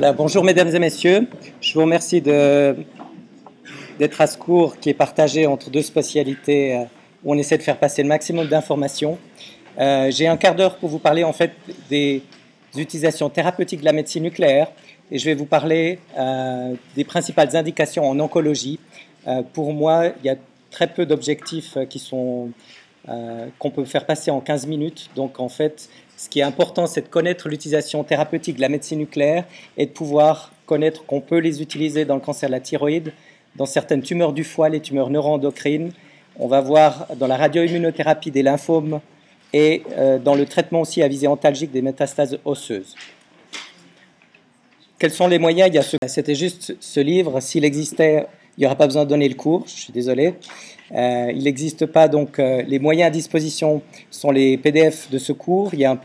Voilà, bonjour mesdames et messieurs. Je vous remercie d'être à ce cours qui est partagé entre deux spécialités euh, où on essaie de faire passer le maximum d'informations. Euh, j'ai un quart d'heure pour vous parler en fait des utilisations thérapeutiques de la médecine nucléaire et je vais vous parler euh, des principales indications en oncologie. pour moi, il y a très peu d'objectifs qui sont qu'on peut faire passer en 15 minutes. Donc en fait, ce qui est important, c'est de connaître l'utilisation thérapeutique de la médecine nucléaire et de pouvoir connaître qu'on peut les utiliser dans le cancer de la thyroïde, dans certaines tumeurs du foie, les tumeurs neuroendocrines. On va voir dans la radioimmunothérapie des lymphomes et euh, dans le traitement aussi à visée antalgique des métastases osseuses. Quels sont les moyens? C'était juste ce livre. S'il existait, il n'y aurait pas besoin de donner le cours. Je suis désolé. Euh, il n'existe pas, donc euh, les moyens à disposition sont les PDF de secours. Il y a un,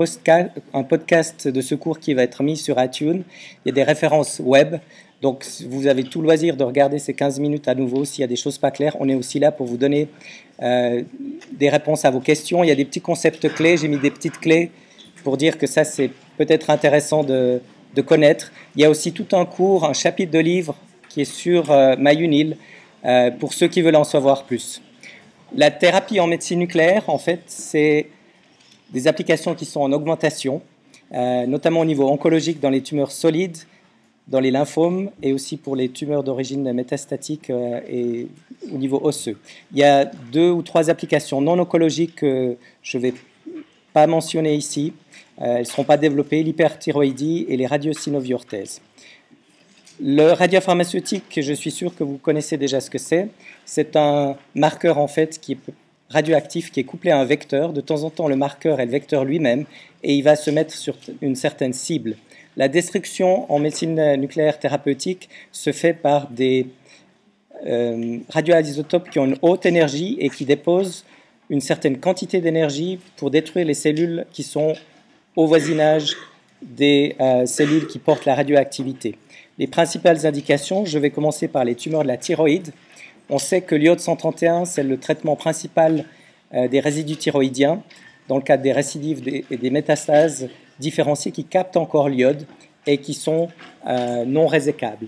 podcast, de secours qui va être mis sur iTunes. Il y a des références web. Donc vous avez tout loisir de regarder ces 15 minutes à nouveau s'il y a des choses pas claires. On est aussi là pour vous donner euh, des réponses à vos questions. Il y a des petits concepts clés. J'ai mis des petites clés pour dire que ça c'est peut-être intéressant de, connaître. Il y a aussi tout un cours, un chapitre de livre qui est sur MyUnil euh, pour ceux qui veulent en savoir plus. La thérapie en médecine nucléaire, en fait, c'est des applications qui sont en augmentation, euh, notamment au niveau oncologique dans les tumeurs solides, dans les lymphomes et aussi pour les tumeurs d'origine métastatique euh, et au niveau osseux. Il y a deux ou trois applications non oncologiques que je ne vais pas mentionner ici. elles ne seront pas développées, l'hyperthyroïdie et les radiosynoviorthèses. Le radiopharmaceutique, je suis sûr que vous connaissez déjà ce que c'est. C'est un marqueur en fait qui radioactif qui est couplé à un vecteur. De temps en temps, le marqueur est le vecteur lui-même et il va se mettre sur une certaine cible. La destruction en médecine nucléaire thérapeutique se fait par des euh, radioisotopes qui ont une haute énergie et qui déposent une certaine quantité d'énergie pour détruire les cellules qui sont au voisinage des euh, cellules qui portent la radioactivité. Les principales indications, je vais commencer par les tumeurs de la thyroïde. On sait que l'iode 131, c'est le traitement principal euh, des résidus thyroïdiens dans le cadre des récidives et des métastases différenciées qui captent encore l'iode et qui sont euh, non résécables.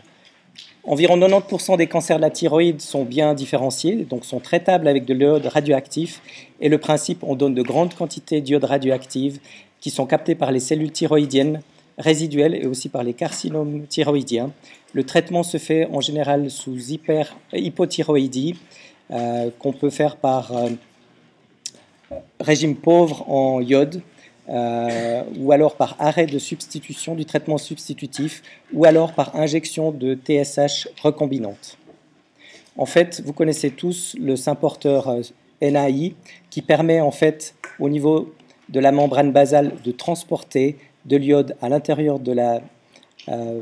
Environ 90% des cancers de la thyroïde sont bien différenciés, donc sont traitables avec de l'iode radioactif. Et le principe, on donne de grandes quantités d'iode radioactive qui sont captées par les cellules thyroïdiennes résiduelles et aussi par les carcinomes thyroïdiens. Le traitement se fait en général sous hypothyroïdie, euh, qu'on peut faire par euh, régime pauvre en iode, euh, ou alors par arrêt de substitution du traitement substitutif, ou alors par injection de TSH recombinante. En fait, vous connaissez tous le symporteur NAI qui permet en fait au niveau de la membrane basale de transporter de l'iode à l'intérieur de la euh,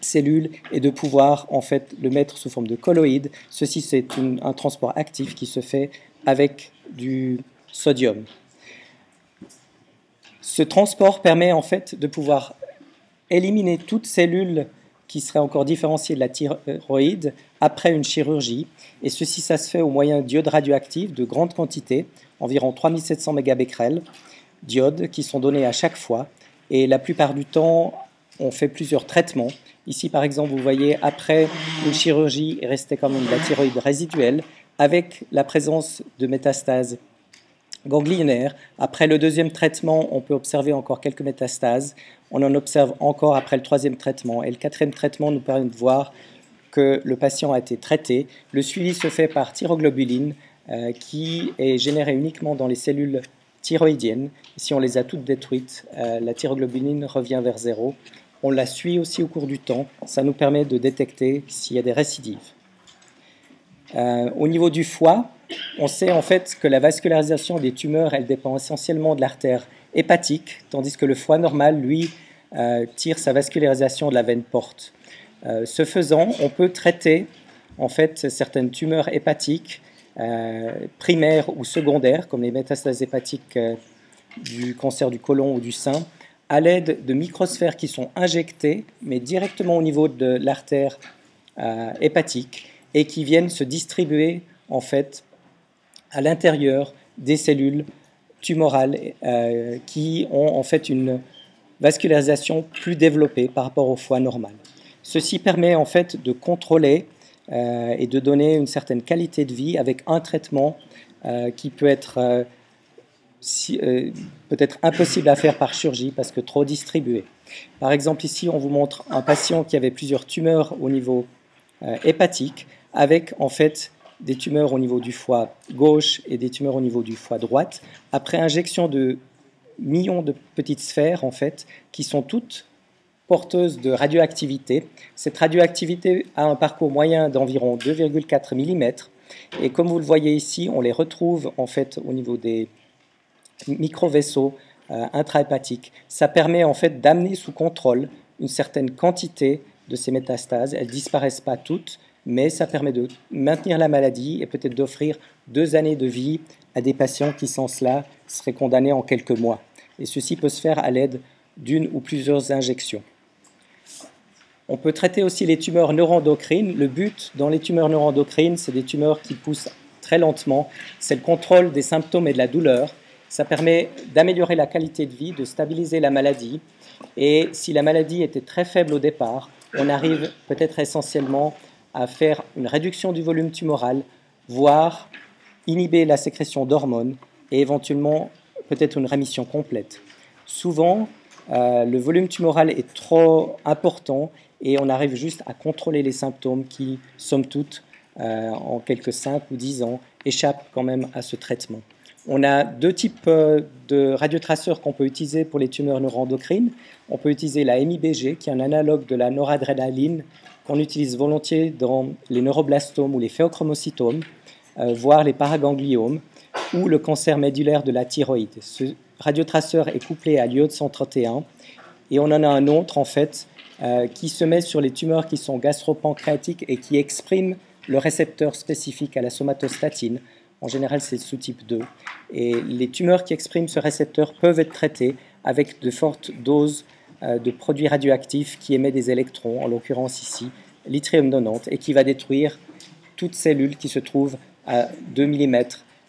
cellule et de pouvoir en fait le mettre sous forme de colloïde. Ceci c'est un transport actif qui se fait avec du sodium. Ce transport permet en fait de pouvoir éliminer toute cellule qui serait encore différenciée de la thyroïde après une chirurgie. Et ceci, ça se fait au moyen d'iode radioactive de grande quantité, environ 3700 mégabecquerels diodes qui sont donnés à chaque fois. Et la plupart du temps, on fait plusieurs traitements. Ici, par exemple, vous voyez, après une chirurgie, il restait quand même de la thyroïde résiduelle avec la présence de métastases ganglionnaires. Après le deuxième traitement, on peut observer encore quelques métastases. On en observe encore après le troisième traitement. Et le quatrième traitement nous permet de voir que le patient a été traité. Le suivi se fait par thyroglobuline, euh, qui est générée uniquement dans les cellules thyroïdienne. Si on les a toutes détruites, euh, la thyroglobuline revient vers zéro. On la suit aussi au cours du temps. Ça nous permet de détecter s'il y a des récidives. Euh, au niveau du foie, on sait en fait que la vascularisation des tumeurs, elle dépend essentiellement de l'artère hépatique, tandis que le foie normal, lui, euh, tire sa vascularisation de la veine porte. ce faisant, on peut traiter en fait certaines tumeurs hépatiques primaires ou secondaires, comme les métastases hépatiques euh, du cancer du côlon ou du sein, à l'aide de microsphères qui sont injectées, mais directement au niveau de l'artère euh, hépatique, et qui viennent se distribuer en fait à l'intérieur des cellules tumorales qui ont en fait une vascularisation plus développée par rapport au foie normal. Ceci permet en fait de contrôler euh, et de donner une certaine qualité de vie avec un traitement euh, qui peut être euh, peut-être impossible à faire par chirurgie parce que trop distribué. Par exemple, ici, on vous montre un patient qui avait plusieurs tumeurs au niveau hépatique avec en fait des tumeurs au niveau du foie gauche et des tumeurs au niveau du foie droite après injection de millions de petites sphères en fait qui sont toutes porteuse de radioactivité. Cette radioactivité a un parcours moyen d'environ 2,4 mm et comme vous le voyez ici, on les retrouve en fait au niveau des micro-vaisseaux euh, intrahépatiques. Ça permet en fait d'amener sous contrôle une certaine quantité de ces métastases. Elles disparaissent pas toutes, mais ça permet de maintenir la maladie et peut-être d'offrir deux années de vie à des patients qui, sans cela, seraient condamnés en quelques mois. Et ceci peut se faire à l'aide d'une ou plusieurs injections. On peut traiter aussi les tumeurs neuroendocrines. Le but dans les tumeurs neuroendocrines, c'est des tumeurs qui poussent très lentement. C'est le contrôle des symptômes et de la douleur. Ça permet d'améliorer la qualité de vie, de stabiliser la maladie. Et si la maladie était très faible au départ, on arrive peut-être essentiellement à faire une réduction du volume tumoral, voire inhiber la sécrétion d'hormones et éventuellement peut-être une rémission complète. Souvent, euh, le volume tumoral est trop important et on arrive juste à contrôler les symptômes qui, somme toute, euh, en quelques 5 ou 10 ans, échappent quand même à ce traitement. On a deux types euh, de radiotraceurs qu'on peut utiliser pour les tumeurs neuroendocrines. On peut utiliser la MIBG, qui est un analogue de la noradrénaline, qu'on utilise volontiers dans les neuroblastomes ou les phéochromocytomes, euh, voire les paragangliomes, ou le cancer médulaire de la thyroïde. Ce radiotraceur est couplé à l'iode 131, et on en a un autre, en fait, euh, qui se met sur les tumeurs qui sont gastropancréatiques et qui expriment le récepteur spécifique à la somatostatine. En général, c'est le sous-type 2. Et les tumeurs qui expriment ce récepteur peuvent être traitées avec de fortes doses euh, de produits radioactifs qui émettent des électrons, en l'occurrence ici, l'yttrium 90, et qui va détruire toute cellule qui se trouve à 2 mm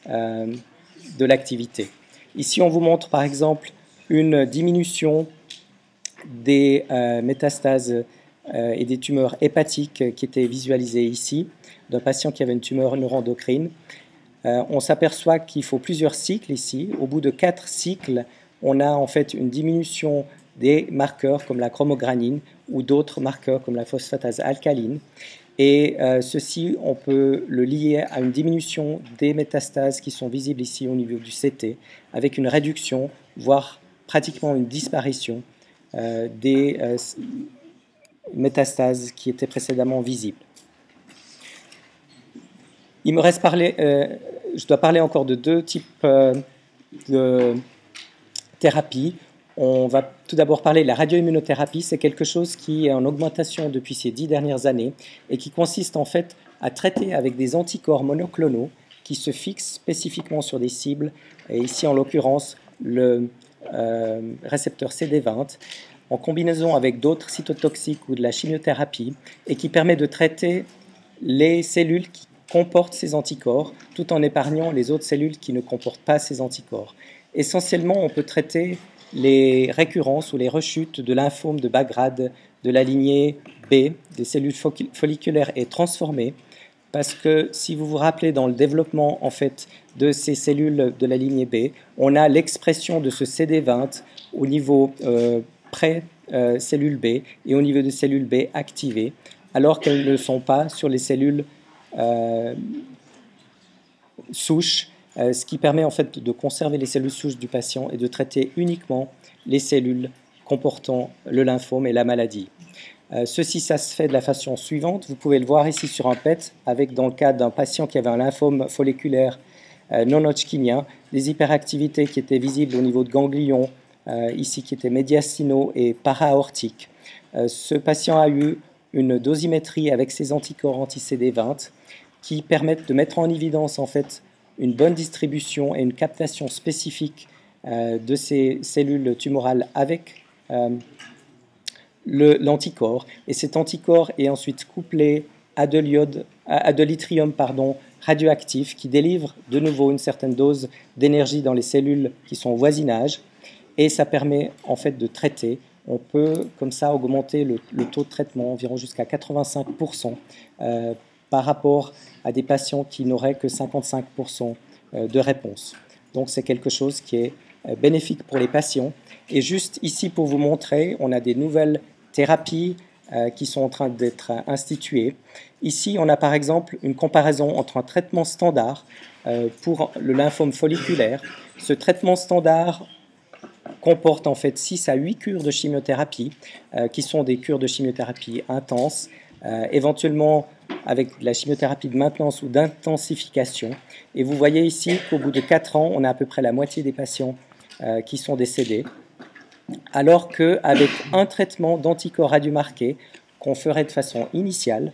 euh, de l'activité. Ici, on vous montre par exemple une diminution des euh, métastases euh, et des tumeurs hépatiques qui étaient visualisées ici, d'un patient qui avait une tumeur neuroendocrine. Euh, on s'aperçoit qu'il faut plusieurs cycles ici. Au bout de quatre cycles, on a en fait une diminution des marqueurs comme la chromogranine ou d'autres marqueurs comme la phosphatase alcaline. Et ceci, on peut le lier à une diminution des métastases qui sont visibles ici au niveau du CT, avec une réduction, voire pratiquement une disparition des euh, métastases qui étaient précédemment visibles. Il me reste parler, euh, je dois parler encore de deux types de thérapie. On va tout d'abord parler de la radioimmunothérapie. C'est quelque chose qui est en augmentation depuis ces dix dernières années et qui consiste en fait à traiter avec des anticorps monoclonaux qui se fixent spécifiquement sur des cibles, et ici en l'occurrence le euh, récepteur CD20 en combinaison avec d'autres cytotoxiques ou de la chimiothérapie et qui permet de traiter les cellules qui comportent ces anticorps tout en épargnant les autres cellules qui ne comportent pas ces anticorps. Essentiellement, on peut traiter les récurrences ou les rechutes de lymphome de bas grade de la lignée B, des cellules folliculaires et transformées, parce que si vous vous rappelez dans le développement en fait de ces cellules de la lignée B, on a l'expression de ce CD20 au niveau euh, pré-cellule B et au niveau de cellules B activées, alors qu'elles ne sont pas sur les cellules euh, souches, euh, ce qui permet en fait de conserver les cellules souches du patient et de traiter uniquement les cellules comportant le lymphome et la maladie. Euh, ceci, ça se fait de la façon suivante. Vous pouvez le voir ici sur un PET, avec dans le cas d'un patient qui avait un lymphome folliculaire euh, non hodgkinien, des hyperactivités qui étaient visibles au niveau de ganglions, euh, ici qui étaient médiastinaux et para-aortiques. ce patient a eu une dosimétrie avec ses anticorps anti-CD20 qui permettent de mettre en évidence en fait une bonne distribution et une captation spécifique de ces cellules tumorales avec l'anticorps. et cet anticorps est ensuite couplé à de l'yttrium pardon, radioactif qui délivre de nouveau une certaine dose d'énergie dans les cellules qui sont au voisinage. et ça permet en fait de traiter. On peut comme ça augmenter le, taux de traitement environ jusqu'à 85% euh, par rapport à des patients qui n'auraient que 55% euh, de réponse. Donc c'est quelque chose qui est euh, bénéfique pour les patients. Et juste ici pour vous montrer, on a des nouvelles thérapies qui sont en train d'être instituées. Ici, on a par exemple une comparaison entre un traitement standard pour le lymphome folliculaire. Ce traitement standard comporte en fait 6 à 8 cures de chimiothérapie, euh, qui sont des cures de chimiothérapie intenses, euh, éventuellement avec la chimiothérapie de maintenance ou d'intensification. Et vous voyez ici qu'au bout de 4 ans, on a à peu près la moitié des patients euh, qui sont décédés, alors qu'avec un traitement d'anticorps radiomarqués qu'on ferait de façon initiale,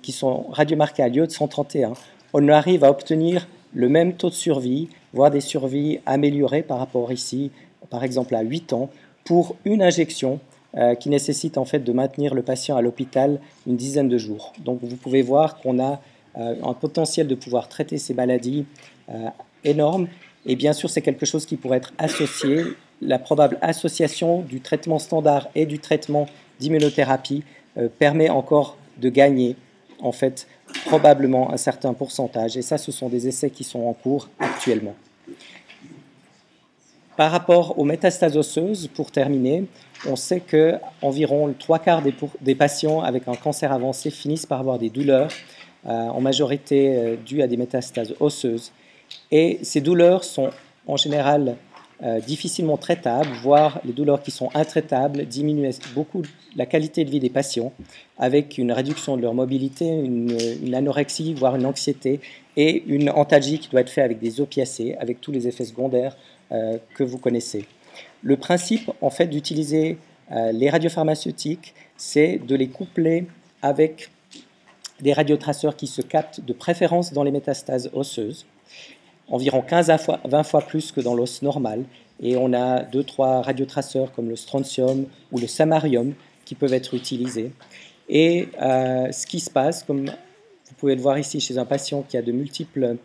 qui sont radiomarqués à lieu de 131, on arrive à obtenir le même taux de survie, voire des survies améliorées par rapport ici, par exemple à 8 ans, pour une injection euh, qui nécessite en fait de maintenir le patient à l'hôpital une dizaine de jours. Donc vous pouvez voir qu'on a euh, un potentiel de pouvoir traiter ces maladies euh, énorme et bien sûr c'est quelque chose qui pourrait être associé, la probable association du traitement standard et du traitement d'immunothérapie permet encore de gagner en fait probablement un certain pourcentage. Et ça, ce sont des essais qui sont en cours actuellement. Par rapport aux métastases osseuses, pour terminer, on sait que environ trois quarts des, patients avec un cancer avancé finissent par avoir des douleurs, euh, en majorité euh, dues à des métastases osseuses. Et ces douleurs sont en général euh, difficilement traitables, voire les douleurs qui sont intraitables diminuent beaucoup la qualité de vie des patients, avec une réduction de leur mobilité, une, anorexie, voire une anxiété, et une antalgie qui doit être faite avec des opiacés, avec tous les effets secondaires euh, que vous connaissez. Le principe, en fait, d'utiliser euh, les radiopharmaceutiques, c'est de les coupler avec des radiotraceurs qui se captent de préférence dans les métastases osseuses environ 15 à 20 fois plus que dans l'os normal. Et on a deux, trois radiotraceurs comme le strontium ou le samarium qui peuvent être utilisés. Et euh, ce qui se passe, comme vous pouvez le voir ici chez un patient qui a de multiples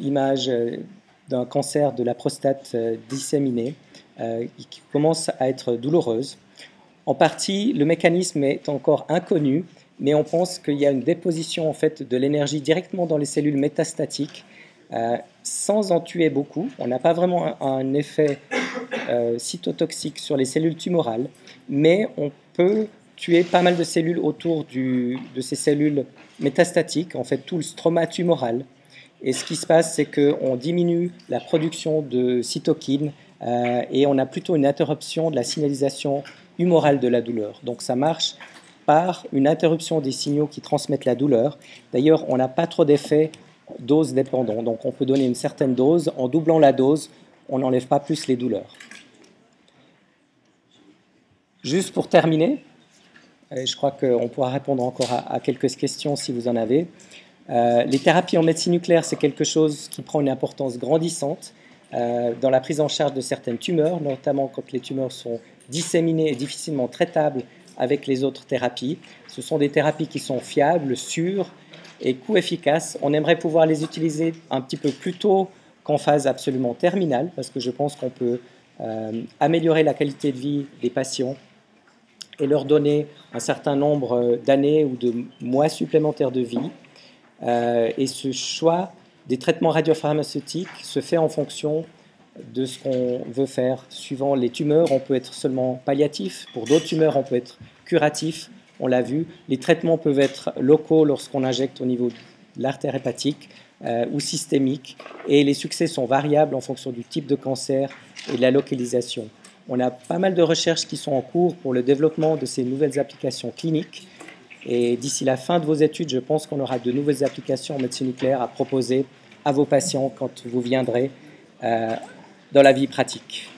images euh, d'un cancer de la prostate euh, disséminé, qui commence à être douloureuse. En partie, le mécanisme est encore inconnu, mais on pense qu'il y a une déposition en fait de l'énergie directement dans les cellules métastatiques euh, sans en tuer beaucoup. On n'a pas vraiment un, effet euh, cytotoxique sur les cellules tumorales, mais on peut tuer pas mal de cellules autour de ces cellules métastatiques, en fait tout le stroma tumoral. Et ce qui se passe, c'est qu'on diminue la production de cytokines euh, et on a plutôt une interruption de la signalisation humorale de la douleur. Donc ça marche par une interruption des signaux qui transmettent la douleur. D'ailleurs, on n'a pas trop d'effet dose dépendant. Donc on peut donner une certaine dose. En doublant la dose, on n'enlève pas plus les douleurs. Juste pour terminer, je crois qu'on pourra répondre encore à, quelques questions si vous en avez. Euh, les thérapies en médecine nucléaire, c'est quelque chose qui prend une importance grandissante euh, dans la prise en charge de certaines tumeurs, notamment quand les tumeurs sont disséminées et difficilement traitables avec les autres thérapies. Ce sont des thérapies qui sont fiables, sûres, et coût efficace. On aimerait pouvoir les utiliser un petit peu plus tôt qu'en phase absolument terminale, parce que je pense qu'on peut euh, améliorer la qualité de vie des patients et leur donner un certain nombre d'années ou de mois supplémentaires de vie. Euh, et ce choix des traitements radiopharmaceutiques se fait en fonction de ce qu'on veut faire. Suivant les tumeurs, on peut être seulement palliatif. Pour d'autres tumeurs, on peut être curatif on l'a vu. Les traitements peuvent être locaux lorsqu'on injecte au niveau de l'artère hépatique euh, ou systémiques, et les succès sont variables en fonction du type de cancer et de la localisation. On a pas mal de recherches qui sont en cours pour le développement de ces nouvelles applications cliniques. Et d'ici la fin de vos études, je pense qu'on aura de nouvelles applications en médecine nucléaire à proposer à vos patients quand vous viendrez euh, dans la vie pratique.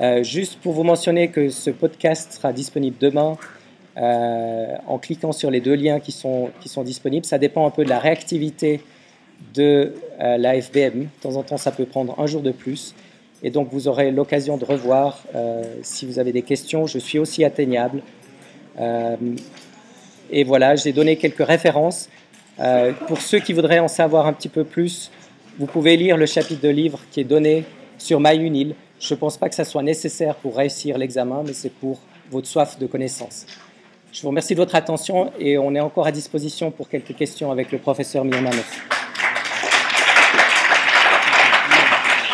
Euh, juste pour vous mentionner que ce podcast sera disponible demain euh, en cliquant sur les deux liens qui sont, qui sont disponibles. Ça dépend un peu de la réactivité de euh, la FBM. De temps en temps, ça peut prendre un jour de plus. Et donc, vous aurez l'occasion de revoir euh, si vous avez des questions. Je suis aussi atteignable. et voilà, j'ai donné quelques références. pour ceux qui voudraient en savoir un petit peu plus, vous pouvez lire le chapitre de livre qui est donné sur MyUnil. Je ne pense pas que ça soit nécessaire pour réussir l'examen, mais c'est pour votre soif de connaissance. Je vous remercie de votre attention et on est encore à disposition pour quelques questions avec le professeur Miananov.